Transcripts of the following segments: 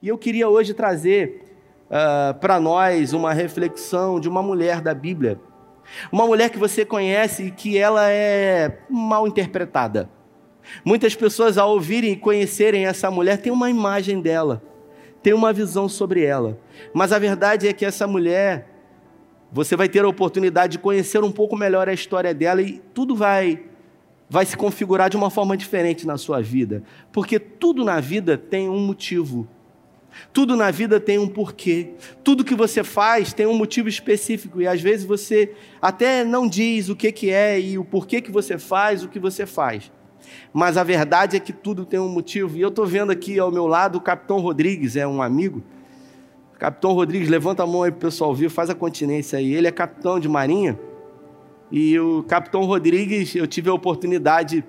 E eu queria hoje trazer uh, para nós uma reflexão de uma mulher da Bíblia. Uma mulher que você conhece e que ela é mal interpretada. Muitas pessoas, ao ouvirem e conhecerem essa mulher, têm uma imagem dela, têm uma visão sobre ela. Mas a verdade é que essa mulher, você vai ter a oportunidade de conhecer um pouco melhor a história dela e tudo vai vai se configurar de uma forma diferente na sua vida, porque tudo na vida tem um motivo. Tudo na vida tem um porquê. Tudo que você faz tem um motivo específico e às vezes você até não diz o que, que é e o porquê que você faz o que você faz. Mas a verdade é que tudo tem um motivo. E eu estou vendo aqui ao meu lado o Capitão Rodrigues, é um amigo. Capitão Rodrigues, levanta a mão aí para o pessoal ouvir, faz a continência aí. Ele é capitão de marinha. E o Capitão Rodrigues, eu tive a oportunidade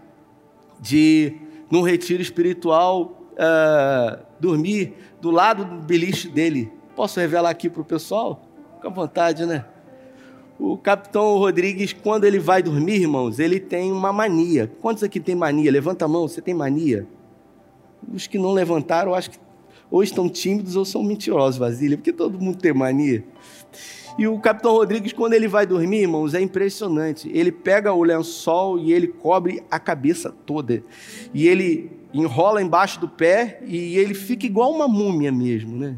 de, num retiro espiritual, uh, dormir do lado do beliche dele. Posso revelar aqui para o pessoal? Fica à vontade, né? O capitão Rodrigues, quando ele vai dormir, irmãos, ele tem uma mania. Quantos aqui tem mania? Levanta a mão, você tem mania? Os que não levantaram, acho que ou estão tímidos ou são mentirosos, Vasília, porque todo mundo tem mania. E o capitão Rodrigues, quando ele vai dormir, irmãos, é impressionante. Ele pega o lençol e ele cobre a cabeça toda. E ele enrola embaixo do pé e ele fica igual uma múmia mesmo, né?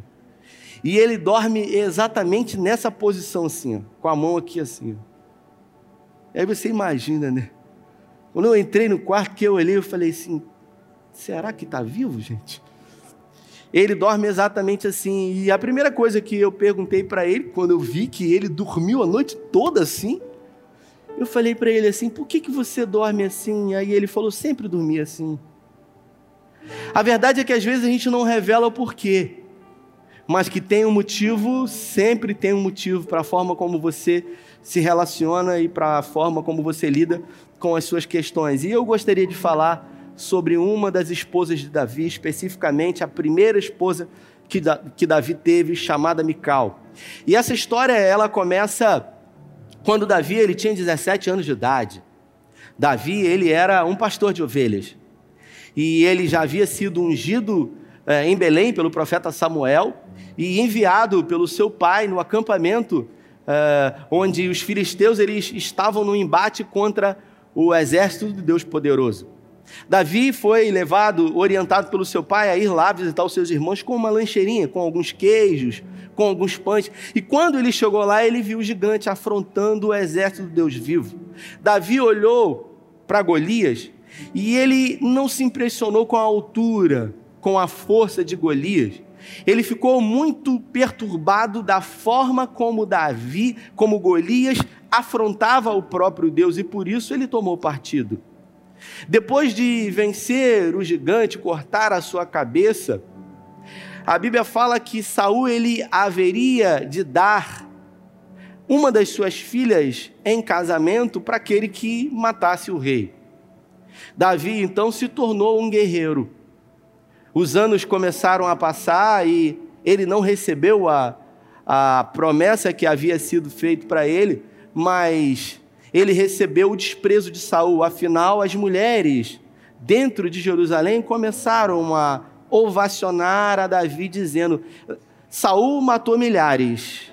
E ele dorme exatamente nessa posição assim, ó, com a mão aqui assim. Ó. Aí você imagina, né? Quando eu entrei no quarto que eu olhei, eu falei assim: será que está vivo, gente? Ele dorme exatamente assim. E a primeira coisa que eu perguntei para ele, quando eu vi que ele dormiu a noite toda assim, eu falei para ele assim: por que, que você dorme assim? Aí ele falou: sempre dormi assim. A verdade é que às vezes a gente não revela o porquê, mas que tem um motivo, sempre tem um motivo para a forma como você se relaciona e para a forma como você lida com as suas questões. E eu gostaria de falar sobre uma das esposas de Davi, especificamente a primeira esposa que, que Davi teve, chamada Mical. E essa história ela começa quando Davi ele tinha 17 anos de idade. Davi ele era um pastor de ovelhas e ele já havia sido ungido é, em Belém pelo profeta Samuel e enviado pelo seu pai no acampamento é, onde os filisteus eles estavam no embate contra o exército de Deus poderoso. Davi foi levado, orientado pelo seu pai, a ir lá visitar os seus irmãos com uma lancheirinha, com alguns queijos, com alguns pães. E quando ele chegou lá, ele viu o gigante afrontando o exército de Deus vivo. Davi olhou para Golias e ele não se impressionou com a altura, com a força de Golias. Ele ficou muito perturbado da forma como Davi, como Golias, afrontava o próprio Deus e por isso ele tomou partido. Depois de vencer o gigante, cortar a sua cabeça, a Bíblia fala que Saul ele haveria de dar uma das suas filhas em casamento para aquele que matasse o rei. Davi então se tornou um guerreiro. Os anos começaram a passar e ele não recebeu a, a promessa que havia sido feita para ele, mas ele recebeu o desprezo de Saul. Afinal, as mulheres dentro de Jerusalém começaram a ovacionar a Davi dizendo: Saul matou milhares,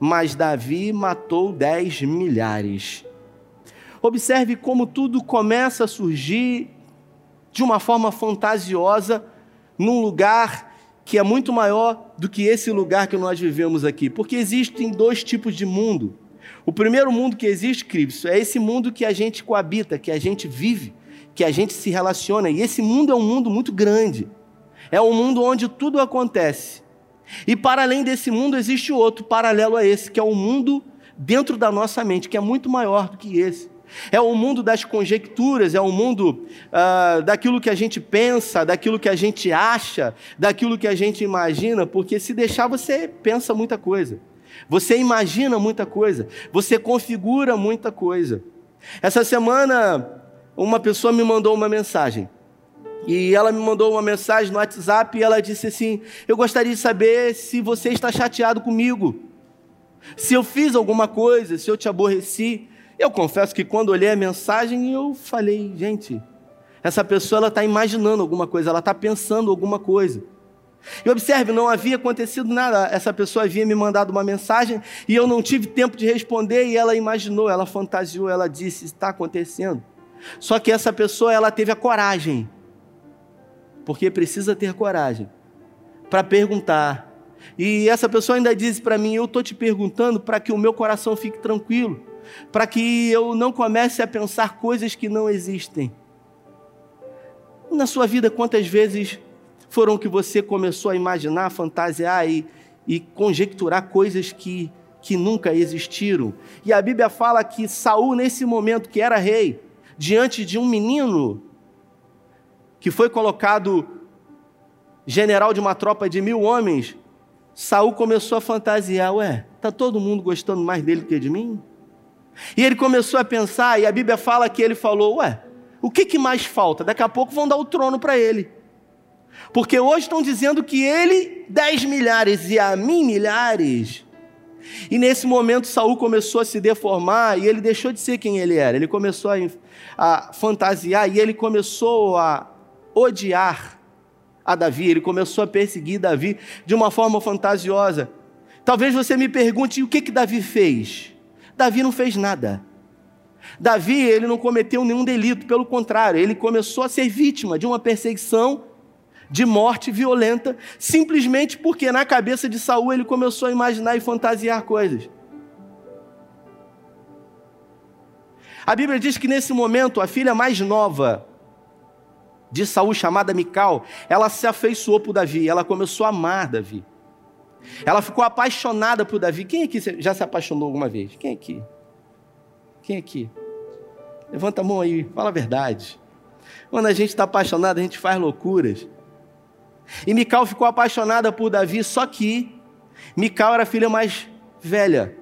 mas Davi matou dez milhares. Observe como tudo começa a surgir de uma forma fantasiosa num lugar que é muito maior do que esse lugar que nós vivemos aqui, porque existem dois tipos de mundo. O primeiro mundo que existe, Cristo, é esse mundo que a gente coabita, que a gente vive, que a gente se relaciona, e esse mundo é um mundo muito grande. É um mundo onde tudo acontece. E para além desse mundo existe outro paralelo a esse, que é o um mundo dentro da nossa mente, que é muito maior do que esse. É o mundo das conjecturas, é o mundo uh, daquilo que a gente pensa, daquilo que a gente acha, daquilo que a gente imagina, porque se deixar você pensa muita coisa, você imagina muita coisa, você configura muita coisa. Essa semana, uma pessoa me mandou uma mensagem. E ela me mandou uma mensagem no WhatsApp e ela disse assim: Eu gostaria de saber se você está chateado comigo, se eu fiz alguma coisa, se eu te aborreci. Eu confesso que quando olhei a mensagem, eu falei, gente, essa pessoa ela está imaginando alguma coisa, ela está pensando alguma coisa. E observe, não havia acontecido nada. Essa pessoa havia me mandado uma mensagem e eu não tive tempo de responder e ela imaginou, ela fantasiou, ela disse: está acontecendo. Só que essa pessoa ela teve a coragem, porque precisa ter coragem para perguntar. E essa pessoa ainda disse para mim: eu estou te perguntando para que o meu coração fique tranquilo, para que eu não comece a pensar coisas que não existem. Na sua vida, quantas vezes foram que você começou a imaginar, fantasiar e, e conjecturar coisas que, que nunca existiram? E a Bíblia fala que Saul, nesse momento que era rei, diante de um menino que foi colocado general de uma tropa de mil homens, Saul começou a fantasiar, ué, tá todo mundo gostando mais dele que de mim? E ele começou a pensar, e a Bíblia fala que ele falou, ué, o que, que mais falta? Daqui a pouco vão dar o trono para ele. Porque hoje estão dizendo que ele, dez milhares e a mim milhares. E nesse momento Saul começou a se deformar e ele deixou de ser quem ele era. Ele começou a, a fantasiar e ele começou a odiar a Davi. Ele começou a perseguir Davi de uma forma fantasiosa. Talvez você me pergunte o que que Davi fez. Davi não fez nada. Davi, ele não cometeu nenhum delito, pelo contrário, ele começou a ser vítima de uma perseguição de morte violenta, simplesmente porque na cabeça de Saul ele começou a imaginar e fantasiar coisas. A Bíblia diz que nesse momento a filha mais nova de Saul, chamada Mical, ela se afeiçoou por Davi, ela começou a amar Davi. Ela ficou apaixonada por Davi. Quem aqui já se apaixonou alguma vez? Quem aqui? Quem aqui? Levanta a mão aí, fala a verdade. Quando a gente está apaixonado, a gente faz loucuras. E Mical ficou apaixonada por Davi, só que Mical era a filha mais velha.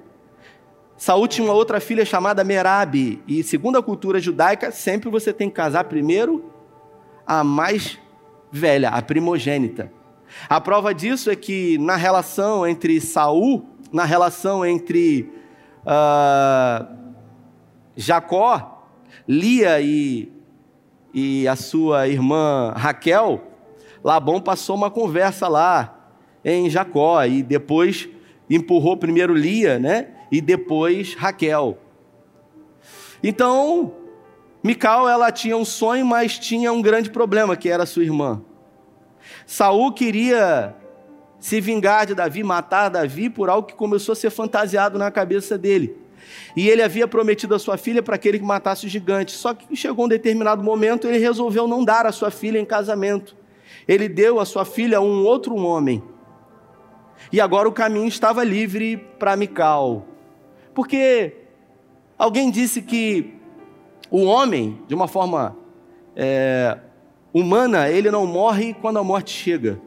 Saúl tinha uma outra filha chamada Merabe, e segundo a cultura judaica, sempre você tem que casar primeiro a mais velha, a primogênita. A prova disso é que na relação entre Saul, na relação entre uh, Jacó, Lia e, e a sua irmã Raquel, Labão passou uma conversa lá em Jacó e depois empurrou primeiro Lia, né? E depois Raquel. Então, Mical ela tinha um sonho, mas tinha um grande problema, que era sua irmã. Saul queria se vingar de Davi, matar Davi por algo que começou a ser fantasiado na cabeça dele. E ele havia prometido a sua filha para aquele que matasse o gigante. Só que chegou um determinado momento, ele resolveu não dar a sua filha em casamento ele deu a sua filha a um outro homem. E agora o caminho estava livre para Mical. Porque alguém disse que o homem, de uma forma é, humana, ele não morre quando a morte chega.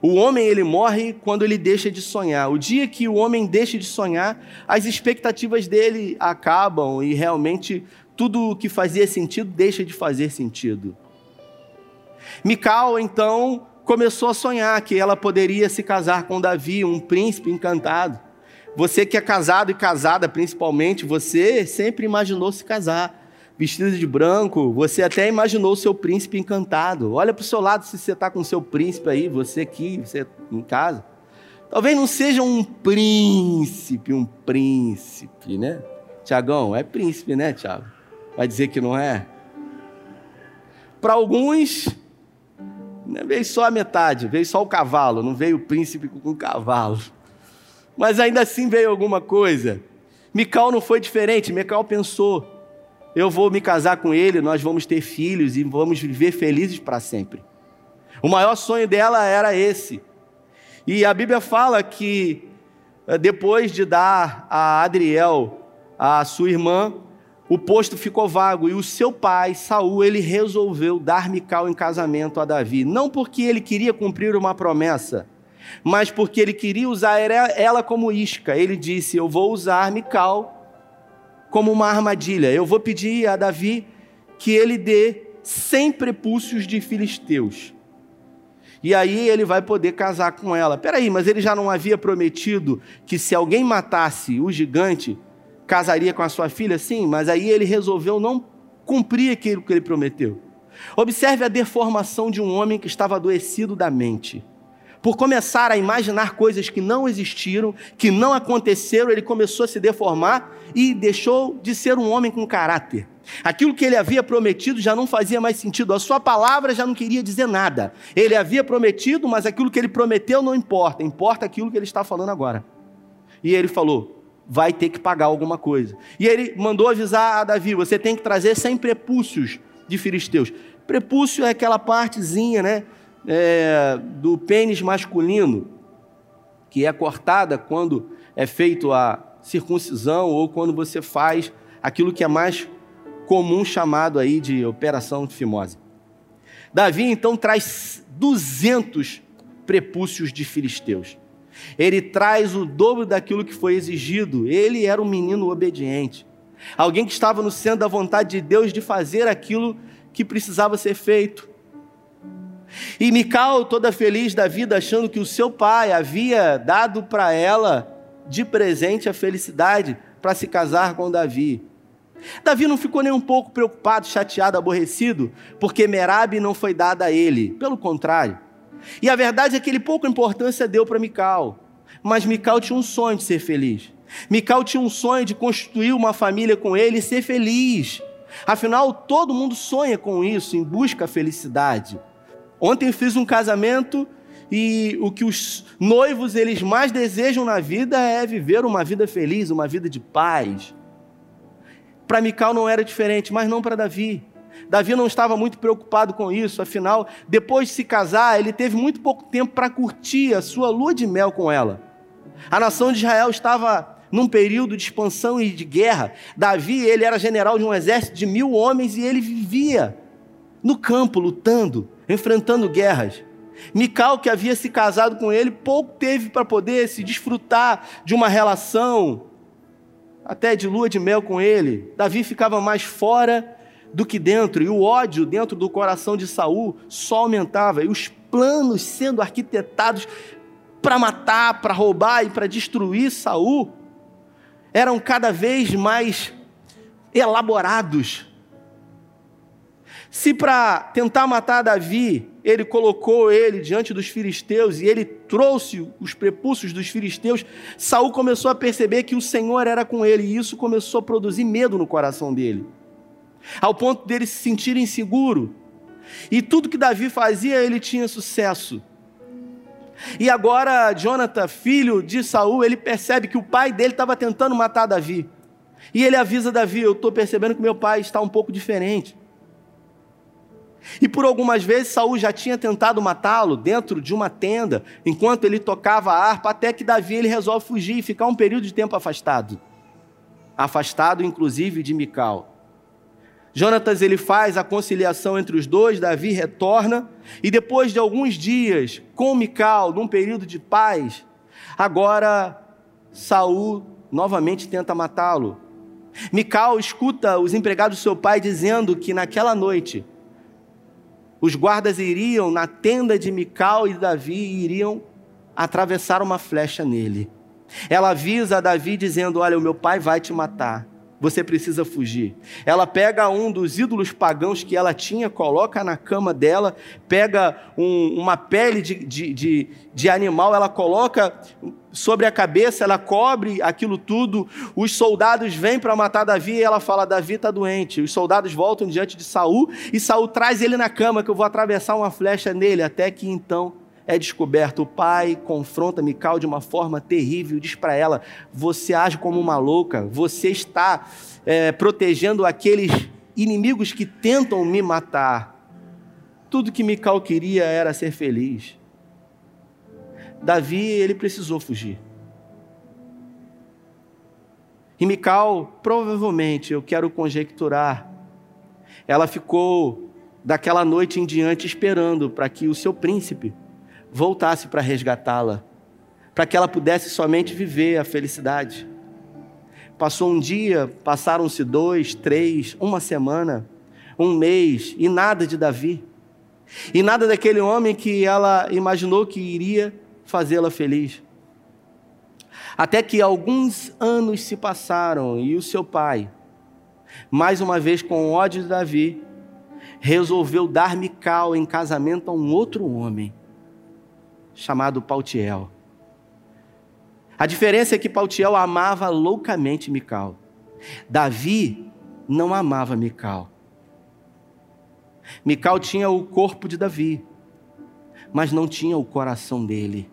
O homem ele morre quando ele deixa de sonhar. O dia que o homem deixa de sonhar, as expectativas dele acabam e realmente tudo o que fazia sentido deixa de fazer sentido. Mical, então, começou a sonhar que ela poderia se casar com Davi, um príncipe encantado. Você que é casado e casada, principalmente, você sempre imaginou se casar. Vestida de branco, você até imaginou o seu príncipe encantado. Olha para o seu lado se você está com o seu príncipe aí, você aqui, você em casa. Talvez não seja um príncipe, um príncipe, né? Tiagão, é príncipe, né, Tiago? Vai dizer que não é? Para alguns, né, veio só a metade, veio só o cavalo, não veio o príncipe com o cavalo. Mas ainda assim veio alguma coisa. Mical não foi diferente. Mical pensou: eu vou me casar com ele, nós vamos ter filhos e vamos viver felizes para sempre. O maior sonho dela era esse. E a Bíblia fala que eh, depois de dar a Adriel, a sua irmã, o posto ficou vago e o seu pai, Saul, ele resolveu dar Mical em casamento a Davi, não porque ele queria cumprir uma promessa, mas porque ele queria usar ela como isca. Ele disse: "Eu vou usar Mical como uma armadilha. Eu vou pedir a Davi que ele dê 100 prepúcios de filisteus. E aí ele vai poder casar com ela. Peraí, mas ele já não havia prometido que se alguém matasse o gigante, casaria com a sua filha? Sim, mas aí ele resolveu não cumprir aquilo que ele prometeu. Observe a deformação de um homem que estava adoecido da mente. Por começar a imaginar coisas que não existiram, que não aconteceram, ele começou a se deformar e deixou de ser um homem com caráter. Aquilo que ele havia prometido já não fazia mais sentido, a sua palavra já não queria dizer nada. Ele havia prometido, mas aquilo que ele prometeu não importa, importa aquilo que ele está falando agora. E ele falou: vai ter que pagar alguma coisa. E ele mandou avisar a Davi: você tem que trazer 100 prepúcios de filisteus. Prepúcio é aquela partezinha, né, é, do pênis masculino, que é cortada quando é feito a circuncisão ou quando você faz aquilo que é mais comum chamado aí de operação de fimose. Davi então traz 200 prepúcios de filisteus. Ele traz o dobro daquilo que foi exigido. Ele era um menino obediente. Alguém que estava no centro da vontade de Deus de fazer aquilo que precisava ser feito. E Mical, toda feliz da vida, achando que o seu pai havia dado para ela de presente a felicidade para se casar com Davi. Davi não ficou nem um pouco preocupado, chateado, aborrecido, porque Merab não foi dada a ele. Pelo contrário. E a verdade é que ele pouca importância deu para Mical. Mas Mical tinha um sonho de ser feliz. Mical tinha um sonho de constituir uma família com ele e ser feliz. Afinal, todo mundo sonha com isso, em busca da felicidade. Ontem fiz um casamento e o que os noivos eles mais desejam na vida é viver uma vida feliz, uma vida de paz. Para Mical não era diferente, mas não para Davi. Davi não estava muito preocupado com isso, afinal, depois de se casar, ele teve muito pouco tempo para curtir a sua lua de mel com ela. A nação de Israel estava num período de expansão e de guerra. Davi, ele era general de um exército de mil homens e ele vivia no campo, lutando, enfrentando guerras. Mical, que havia se casado com ele, pouco teve para poder se desfrutar de uma relação até de lua de mel com ele. Davi ficava mais fora do que dentro, e o ódio dentro do coração de Saul só aumentava, e os planos sendo arquitetados para matar, para roubar e para destruir Saul eram cada vez mais elaborados. Se para tentar matar Davi, ele colocou ele diante dos filisteus e ele trouxe os prepúcios dos filisteus, Saul começou a perceber que o Senhor era com ele e isso começou a produzir medo no coração dele. Ao ponto dele se sentir inseguro. E tudo que Davi fazia, ele tinha sucesso. E agora Jonathan, filho de Saul, ele percebe que o pai dele estava tentando matar Davi. E ele avisa Davi: Eu estou percebendo que meu pai está um pouco diferente. E por algumas vezes Saul já tinha tentado matá-lo dentro de uma tenda, enquanto ele tocava a harpa, até que Davi ele resolve fugir e ficar um período de tempo afastado. Afastado inclusive de Mical. Jonatas ele faz a conciliação entre os dois, Davi retorna, e depois de alguns dias com Mical, num período de paz, agora Saul novamente tenta matá-lo. Mical escuta os empregados do seu pai dizendo que naquela noite os guardas iriam na tenda de Mical e Davi e iriam atravessar uma flecha nele. Ela avisa a Davi dizendo: Olha, o meu pai vai te matar. Você precisa fugir. Ela pega um dos ídolos pagãos que ela tinha, coloca na cama dela, pega um, uma pele de, de, de, de animal, ela coloca sobre a cabeça, ela cobre aquilo tudo. Os soldados vêm para matar Davi e ela fala: Davi está doente. Os soldados voltam diante de Saul e Saul traz ele na cama, que eu vou atravessar uma flecha nele, até que então é descoberto. O pai confronta Mical de uma forma terrível, diz para ela: Você age como uma louca, você está é, protegendo aqueles inimigos que tentam me matar. Tudo que Mical queria era ser feliz. Davi, ele precisou fugir. E Mical, provavelmente, eu quero conjecturar, ela ficou daquela noite em diante esperando para que o seu príncipe voltasse para resgatá-la, para que ela pudesse somente viver a felicidade. Passou um dia, passaram-se dois, três, uma semana, um mês, e nada de Davi. E nada daquele homem que ela imaginou que iria fazê-la feliz. Até que alguns anos se passaram e o seu pai, mais uma vez com ódio de Davi, resolveu dar Mical em casamento a um outro homem chamado Paltiel. A diferença é que Paltiel amava loucamente Mical. Davi não amava Mical. Mical tinha o corpo de Davi, mas não tinha o coração dele.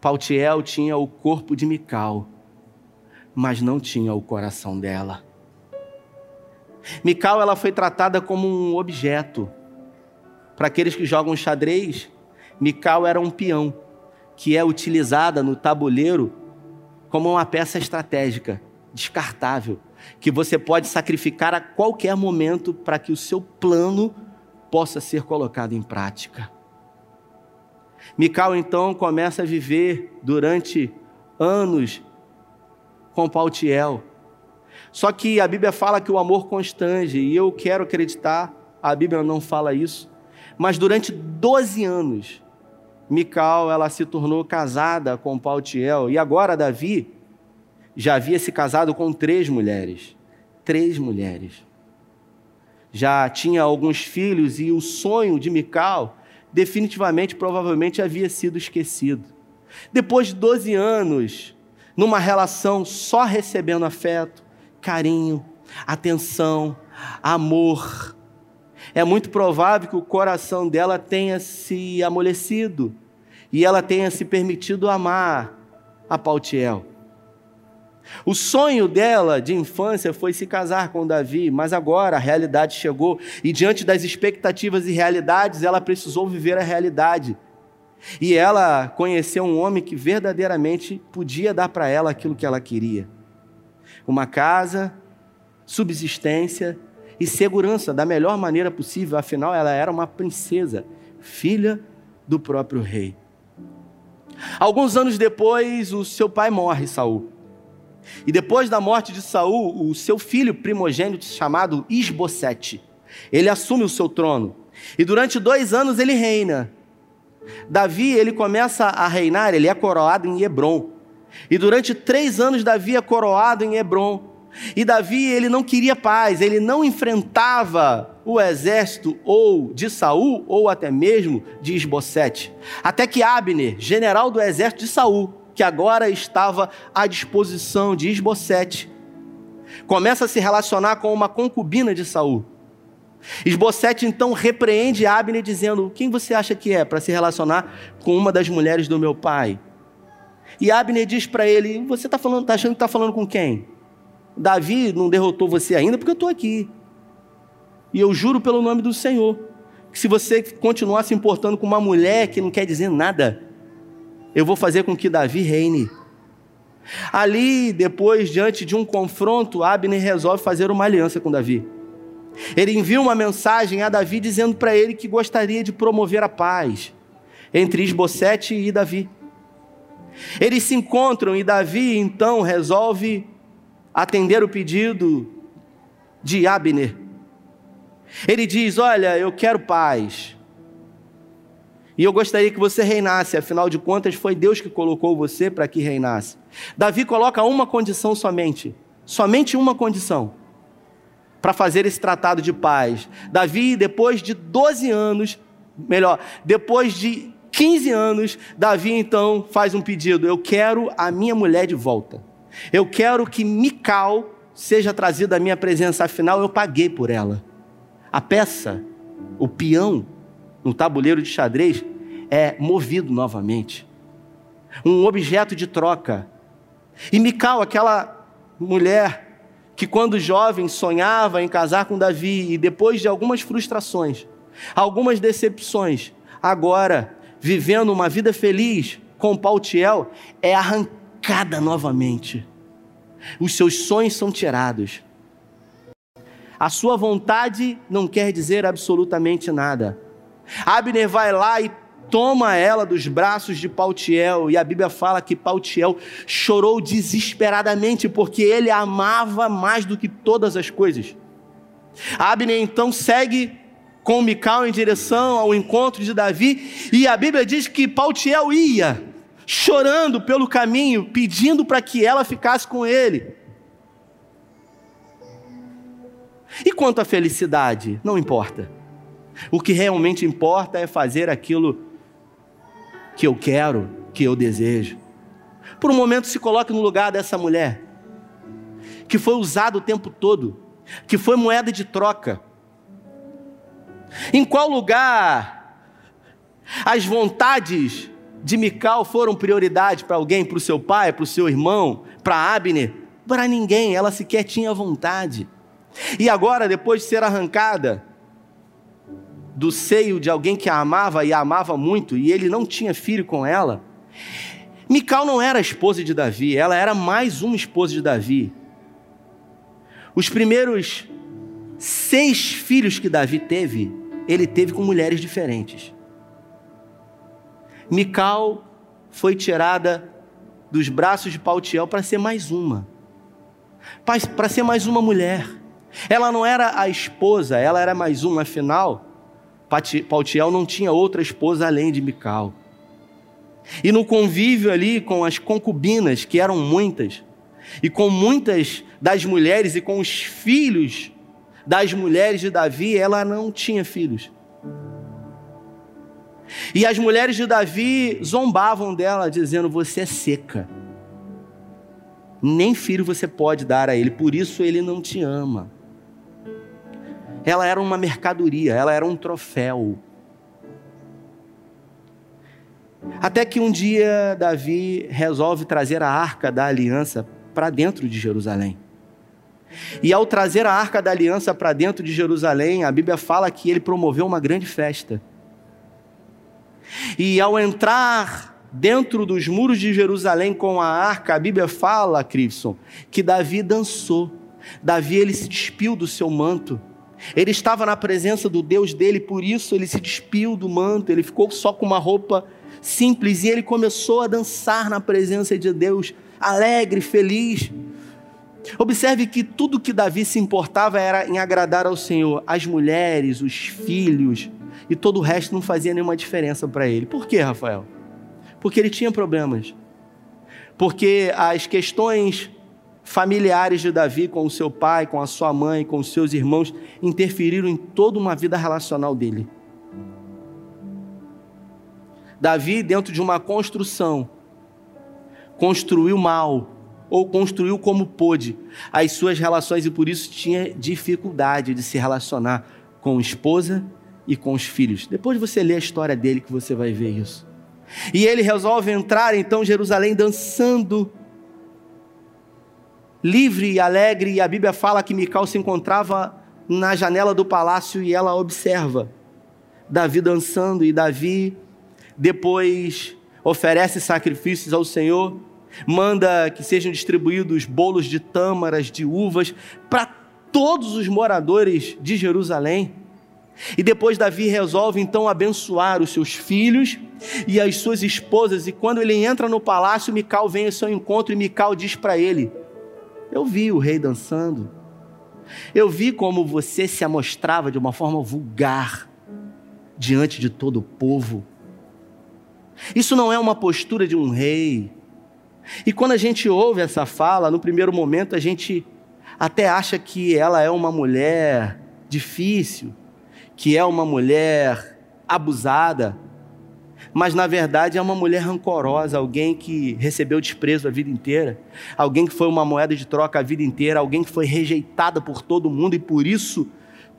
Paltiel tinha o corpo de Mical, mas não tinha o coração dela. Mical ela foi tratada como um objeto. Para aqueles que jogam xadrez, Mical era um peão que é utilizada no tabuleiro como uma peça estratégica, descartável, que você pode sacrificar a qualquer momento para que o seu plano possa ser colocado em prática. Mical então começa a viver durante anos com Paltiel. Só que a Bíblia fala que o amor constrange, e eu quero acreditar, a Bíblia não fala isso, mas durante 12 anos, Mical ela se tornou casada com Paltiel, e agora Davi já havia se casado com três mulheres. Três mulheres. Já tinha alguns filhos, e o sonho de Mical definitivamente, provavelmente, havia sido esquecido. Depois de 12 anos, numa relação só recebendo afeto, carinho, atenção, amor, é muito provável que o coração dela tenha se amolecido e ela tenha se permitido amar a Pautiel. O sonho dela de infância foi se casar com Davi, mas agora a realidade chegou e, diante das expectativas e realidades, ela precisou viver a realidade. E ela conheceu um homem que verdadeiramente podia dar para ela aquilo que ela queria: uma casa, subsistência e segurança da melhor maneira possível, afinal, ela era uma princesa, filha do próprio rei. Alguns anos depois, o seu pai morre, Saul. E depois da morte de Saul, o seu filho primogênito, chamado Isbosete, ele assume o seu trono. E durante dois anos ele reina. Davi, ele começa a reinar, ele é coroado em Hebron. E durante três anos Davi é coroado em Hebron. E Davi, ele não queria paz, ele não enfrentava o exército ou de Saul ou até mesmo de Isbosete. Até que Abner, general do exército de Saul, que agora estava à disposição de Isbosete, começa a se relacionar com uma concubina de Saul. Esbocete então repreende Abner dizendo: "Quem você acha que é para se relacionar com uma das mulheres do meu pai?" E Abner diz para ele: "Você está falando, tá achando que está falando com quem? Davi não derrotou você ainda porque eu estou aqui. E eu juro pelo nome do Senhor que se você continuar se importando com uma mulher que não quer dizer nada, eu vou fazer com que Davi reine. Ali, depois, diante de um confronto, Abner resolve fazer uma aliança com Davi. Ele envia uma mensagem a Davi dizendo para ele que gostaria de promover a paz entre Isbosete e Davi. Eles se encontram e Davi então resolve atender o pedido de Abner. Ele diz: Olha, eu quero paz. E eu gostaria que você reinasse, afinal de contas, foi Deus que colocou você para que reinasse. Davi coloca uma condição somente, somente uma condição, para fazer esse tratado de paz. Davi, depois de 12 anos, melhor, depois de 15 anos, Davi então faz um pedido: Eu quero a minha mulher de volta. Eu quero que Mical seja trazida à minha presença, afinal eu paguei por ela. A peça, o peão, no tabuleiro de xadrez é movido novamente. Um objeto de troca. E Mical, aquela mulher que quando jovem sonhava em casar com Davi e depois de algumas frustrações, algumas decepções, agora vivendo uma vida feliz com Pautiel, é arrancada novamente. Os seus sonhos são tirados. A sua vontade não quer dizer absolutamente nada. Abner vai lá e toma ela dos braços de Pautiel, e a Bíblia fala que Pautiel chorou desesperadamente porque ele a amava mais do que todas as coisas. Abner então segue com Mical em direção ao encontro de Davi, e a Bíblia diz que Pautiel ia, chorando pelo caminho, pedindo para que ela ficasse com ele. E quanto à felicidade? Não importa. O que realmente importa é fazer aquilo que eu quero, que eu desejo. Por um momento se coloque no lugar dessa mulher, que foi usada o tempo todo, que foi moeda de troca. Em qual lugar as vontades de Mical foram prioridade para alguém, para o seu pai, para o seu irmão, para Abner? Para ninguém, ela sequer tinha vontade. E agora, depois de ser arrancada do seio de alguém que a amava e a amava muito, e ele não tinha filho com ela, Mical não era esposa de Davi, ela era mais uma esposa de Davi. Os primeiros seis filhos que Davi teve, ele teve com mulheres diferentes. Mical foi tirada dos braços de Pautiel para ser mais uma, para ser mais uma mulher. Ela não era a esposa, ela era mais uma, afinal, Pautiel não tinha outra esposa além de Mical. E no convívio ali com as concubinas, que eram muitas, e com muitas das mulheres e com os filhos das mulheres de Davi, ela não tinha filhos. E as mulheres de Davi zombavam dela, dizendo: Você é seca. Nem filho você pode dar a ele, por isso ele não te ama. Ela era uma mercadoria, ela era um troféu. Até que um dia Davi resolve trazer a arca da aliança para dentro de Jerusalém. E ao trazer a arca da aliança para dentro de Jerusalém, a Bíblia fala que ele promoveu uma grande festa. E ao entrar dentro dos muros de Jerusalém com a arca, a Bíblia fala, Crivson, que Davi dançou. Davi ele se despiu do seu manto. Ele estava na presença do Deus dele, por isso ele se despiu do manto, ele ficou só com uma roupa simples e ele começou a dançar na presença de Deus, alegre, feliz. Observe que tudo que Davi se importava era em agradar ao Senhor. As mulheres, os filhos e todo o resto não fazia nenhuma diferença para ele. Por quê, Rafael? Porque ele tinha problemas. Porque as questões familiares de Davi com o seu pai, com a sua mãe, com os seus irmãos interferiram em toda uma vida relacional dele. Davi, dentro de uma construção, construiu mal ou construiu como pôde as suas relações e por isso tinha dificuldade de se relacionar com a esposa e com os filhos. Depois você lê a história dele que você vai ver isso. E ele resolve entrar então em Jerusalém dançando livre e alegre, e a Bíblia fala que Mical se encontrava na janela do palácio e ela observa Davi dançando e Davi depois oferece sacrifícios ao Senhor, manda que sejam distribuídos bolos de tâmaras, de uvas, para todos os moradores de Jerusalém. E depois Davi resolve então abençoar os seus filhos e as suas esposas. E quando ele entra no palácio, Mical vem ao seu encontro e Mical diz para ele: Eu vi o rei dançando. Eu vi como você se amostrava de uma forma vulgar diante de todo o povo. Isso não é uma postura de um rei. E quando a gente ouve essa fala, no primeiro momento a gente até acha que ela é uma mulher difícil, que é uma mulher abusada, mas na verdade é uma mulher rancorosa, alguém que recebeu desprezo a vida inteira, alguém que foi uma moeda de troca a vida inteira, alguém que foi rejeitada por todo mundo e por isso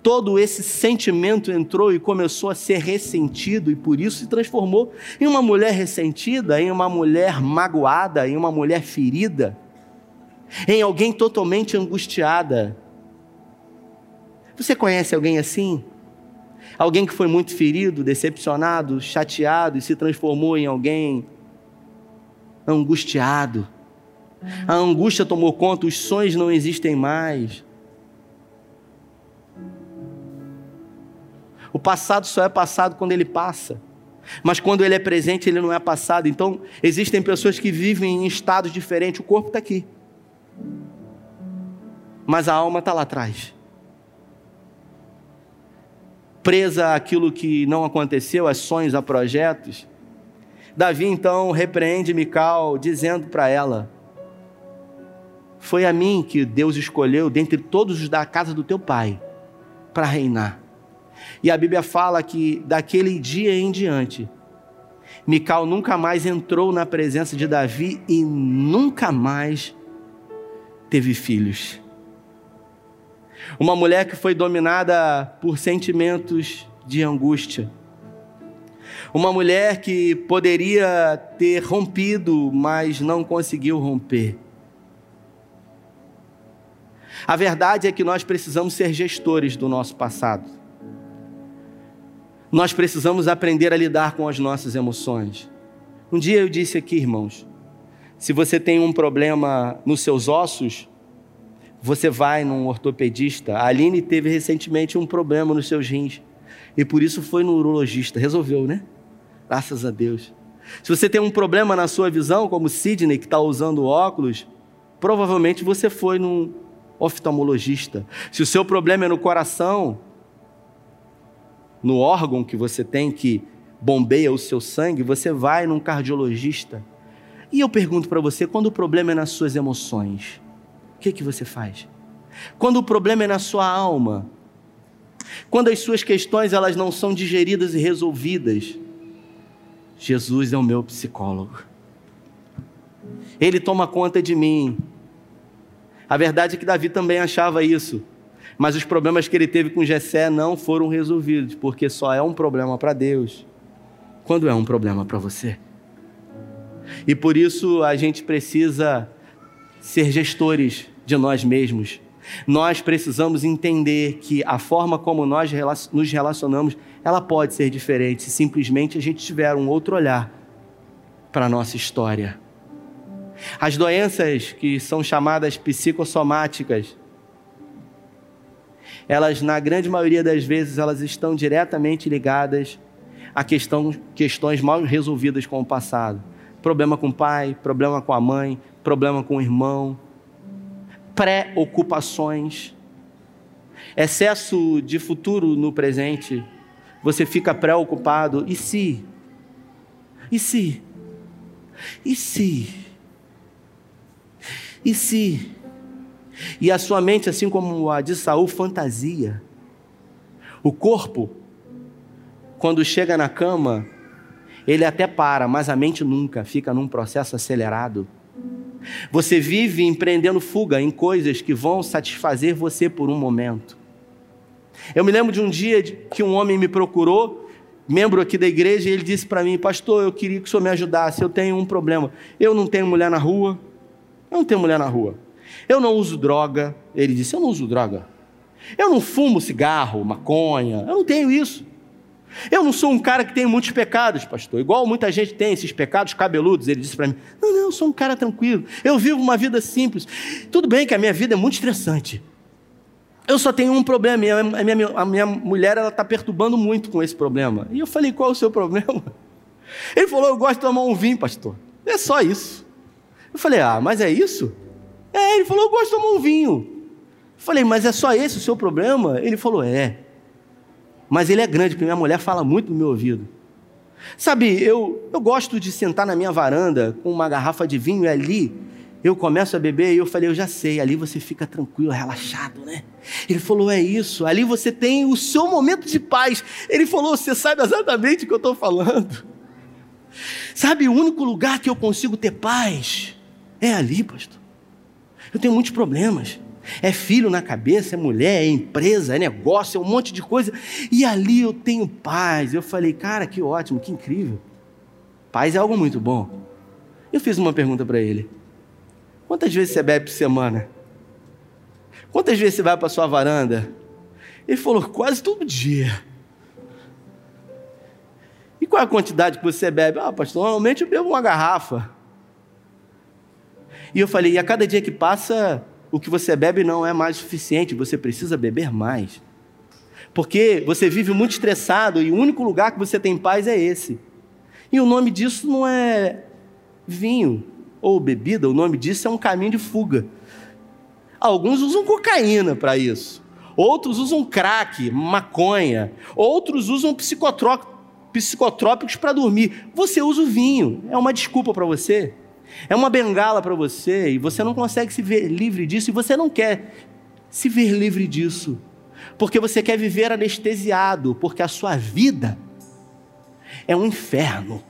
todo esse sentimento entrou e começou a ser ressentido e por isso se transformou em uma mulher ressentida, em uma mulher magoada, em uma mulher ferida, em alguém totalmente angustiada. Você conhece alguém assim? Alguém que foi muito ferido, decepcionado, chateado e se transformou em alguém angustiado. A angústia tomou conta, os sonhos não existem mais. O passado só é passado quando ele passa. Mas quando ele é presente, ele não é passado. Então, existem pessoas que vivem em estados diferentes. O corpo está aqui. Mas a alma está lá atrás. Presa àquilo que não aconteceu, a sonhos, a projetos. Davi então repreende Mical, dizendo para ela: Foi a mim que Deus escolheu dentre todos os da casa do teu pai para reinar. E a Bíblia fala que daquele dia em diante, Mical nunca mais entrou na presença de Davi e nunca mais teve filhos. Uma mulher que foi dominada por sentimentos de angústia. Uma mulher que poderia ter rompido, mas não conseguiu romper. A verdade é que nós precisamos ser gestores do nosso passado. Nós precisamos aprender a lidar com as nossas emoções. Um dia eu disse aqui, irmãos, se você tem um problema nos seus ossos, você vai num ortopedista. A Aline teve recentemente um problema nos seus rins e por isso foi no urologista. Resolveu, né? Graças a Deus. Se você tem um problema na sua visão, como Sidney, que está usando óculos, provavelmente você foi num oftalmologista. Se o seu problema é no coração, no órgão que você tem que bombeia o seu sangue, você vai num cardiologista. E eu pergunto para você, quando o problema é nas suas emoções, o que, que você faz? Quando o problema é na sua alma, quando as suas questões elas não são digeridas e resolvidas, Jesus é o meu psicólogo. Ele toma conta de mim. A verdade é que Davi também achava isso. Mas os problemas que ele teve com Jessé não foram resolvidos, porque só é um problema para Deus quando é um problema para você. E por isso a gente precisa ser gestores de nós mesmos. Nós precisamos entender que a forma como nós nos relacionamos, ela pode ser diferente se simplesmente a gente tiver um outro olhar para a nossa história. As doenças que são chamadas psicossomáticas, elas na grande maioria das vezes elas estão diretamente ligadas a questão, questões mal resolvidas com o passado. Problema com o pai, problema com a mãe, problema com o irmão, preocupações, excesso de futuro no presente, você fica preocupado. E se? E se? E se? E se? E a sua mente, assim como a de Saul, fantasia. O corpo, quando chega na cama, ele até para, mas a mente nunca, fica num processo acelerado. Você vive empreendendo fuga em coisas que vão satisfazer você por um momento. Eu me lembro de um dia que um homem me procurou, membro aqui da igreja, e ele disse para mim: Pastor, eu queria que o senhor me ajudasse. Eu tenho um problema. Eu não tenho mulher na rua. Eu não tenho mulher na rua. Eu não uso droga. Ele disse: Eu não uso droga. Eu não fumo cigarro, maconha. Eu não tenho isso. Eu não sou um cara que tem muitos pecados, pastor. Igual muita gente tem esses pecados cabeludos. Ele disse para mim: Não, não, eu sou um cara tranquilo. Eu vivo uma vida simples. Tudo bem que a minha vida é muito estressante. Eu só tenho um problema. A minha, a minha mulher ela está perturbando muito com esse problema. E eu falei: Qual é o seu problema? Ele falou: Eu gosto de tomar um vinho, pastor. É só isso. Eu falei: Ah, mas é isso? É, ele falou: Eu gosto de tomar um vinho. Falei: Mas é só esse o seu problema? Ele falou: É. Mas ele é grande, porque minha mulher fala muito no meu ouvido. Sabe, eu, eu gosto de sentar na minha varanda com uma garrafa de vinho e ali eu começo a beber e eu falei, eu já sei, ali você fica tranquilo, relaxado, né? Ele falou, é isso, ali você tem o seu momento de paz. Ele falou, você sabe exatamente o que eu estou falando. Sabe, o único lugar que eu consigo ter paz é ali, pastor. Eu tenho muitos problemas. É filho na cabeça, é mulher, é empresa, é negócio, é um monte de coisa. E ali eu tenho paz. Eu falei, cara, que ótimo, que incrível. Paz é algo muito bom. Eu fiz uma pergunta para ele: Quantas vezes você bebe por semana? Quantas vezes você vai para sua varanda? Ele falou: Quase todo dia. E qual é a quantidade que você bebe? Ah, pastor, normalmente eu bebo uma garrafa. E eu falei: E a cada dia que passa, o que você bebe não é mais suficiente, você precisa beber mais. Porque você vive muito estressado e o único lugar que você tem paz é esse. E o nome disso não é vinho ou bebida, o nome disso é um caminho de fuga. Alguns usam cocaína para isso, outros usam crack, maconha, outros usam psicotrópicos para dormir. Você usa o vinho, é uma desculpa para você. É uma bengala para você e você não consegue se ver livre disso e você não quer se ver livre disso. Porque você quer viver anestesiado, porque a sua vida é um inferno.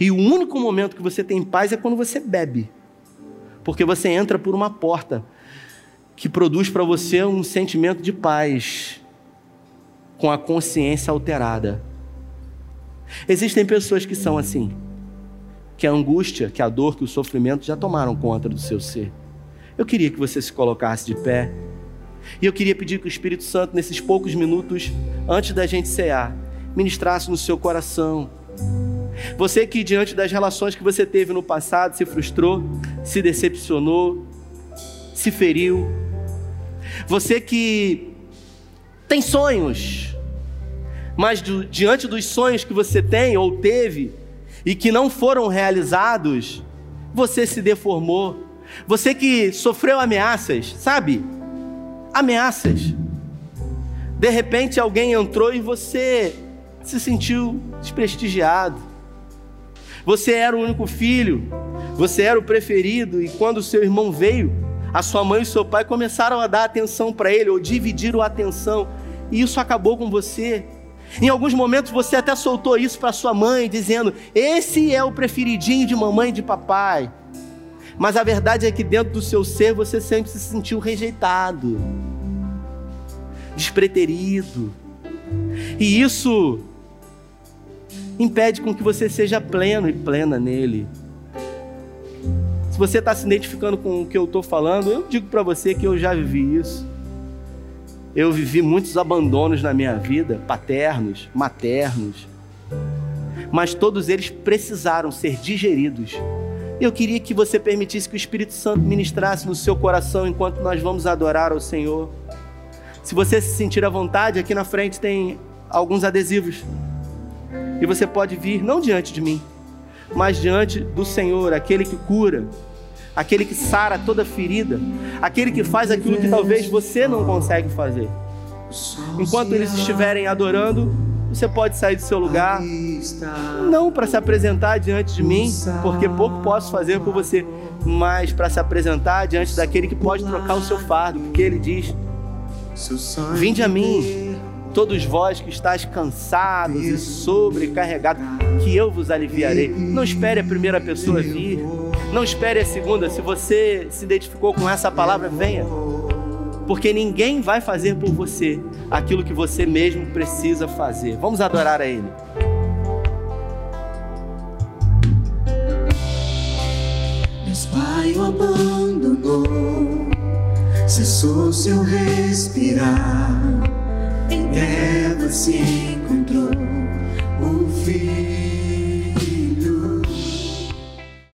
E o único momento que você tem paz é quando você bebe. Porque você entra por uma porta que produz para você um sentimento de paz, com a consciência alterada. Existem pessoas que são assim, que a angústia, que a dor, que o sofrimento já tomaram conta do seu ser. Eu queria que você se colocasse de pé. E eu queria pedir que o Espírito Santo, nesses poucos minutos, antes da gente cear, ministrasse no seu coração. Você que, diante das relações que você teve no passado, se frustrou, se decepcionou, se feriu. Você que tem sonhos, mas diante dos sonhos que você tem ou teve e que não foram realizados, você se deformou. Você que sofreu ameaças, sabe? Ameaças. De repente alguém entrou e você se sentiu desprestigiado. Você era o único filho, você era o preferido, e quando seu irmão veio, a sua mãe e seu pai começaram a dar atenção para ele, ou dividiram a atenção, e isso acabou com você. Em alguns momentos você até soltou isso para sua mãe, dizendo: Esse é o preferidinho de mamãe e de papai. Mas a verdade é que dentro do seu ser você sempre se sentiu rejeitado, despreterido. E isso impede com que você seja pleno e plena nele. Se você está se identificando com o que eu estou falando, eu digo para você que eu já vivi isso. Eu vivi muitos abandonos na minha vida, paternos, maternos, mas todos eles precisaram ser digeridos. Eu queria que você permitisse que o Espírito Santo ministrasse no seu coração enquanto nós vamos adorar ao Senhor. Se você se sentir à vontade, aqui na frente tem alguns adesivos. E você pode vir não diante de mim, mas diante do Senhor, aquele que cura, aquele que sara toda ferida, aquele que faz aquilo que talvez você não consegue fazer. Enquanto eles estiverem adorando, você pode sair do seu lugar, não para se apresentar diante de mim, porque pouco posso fazer por você, mas para se apresentar diante daquele que pode trocar o seu fardo, porque ele diz: Vinde a mim, todos vós que estáis cansados e sobrecarregados, que eu vos aliviarei. Não espere a primeira pessoa vir, não espere a segunda. Se você se identificou com essa palavra, venha. Porque ninguém vai fazer por você aquilo que você mesmo precisa fazer. Vamos adorar a Ele. Meu pai o abandonou, cessou seu respirar trevas se encontrou um filho.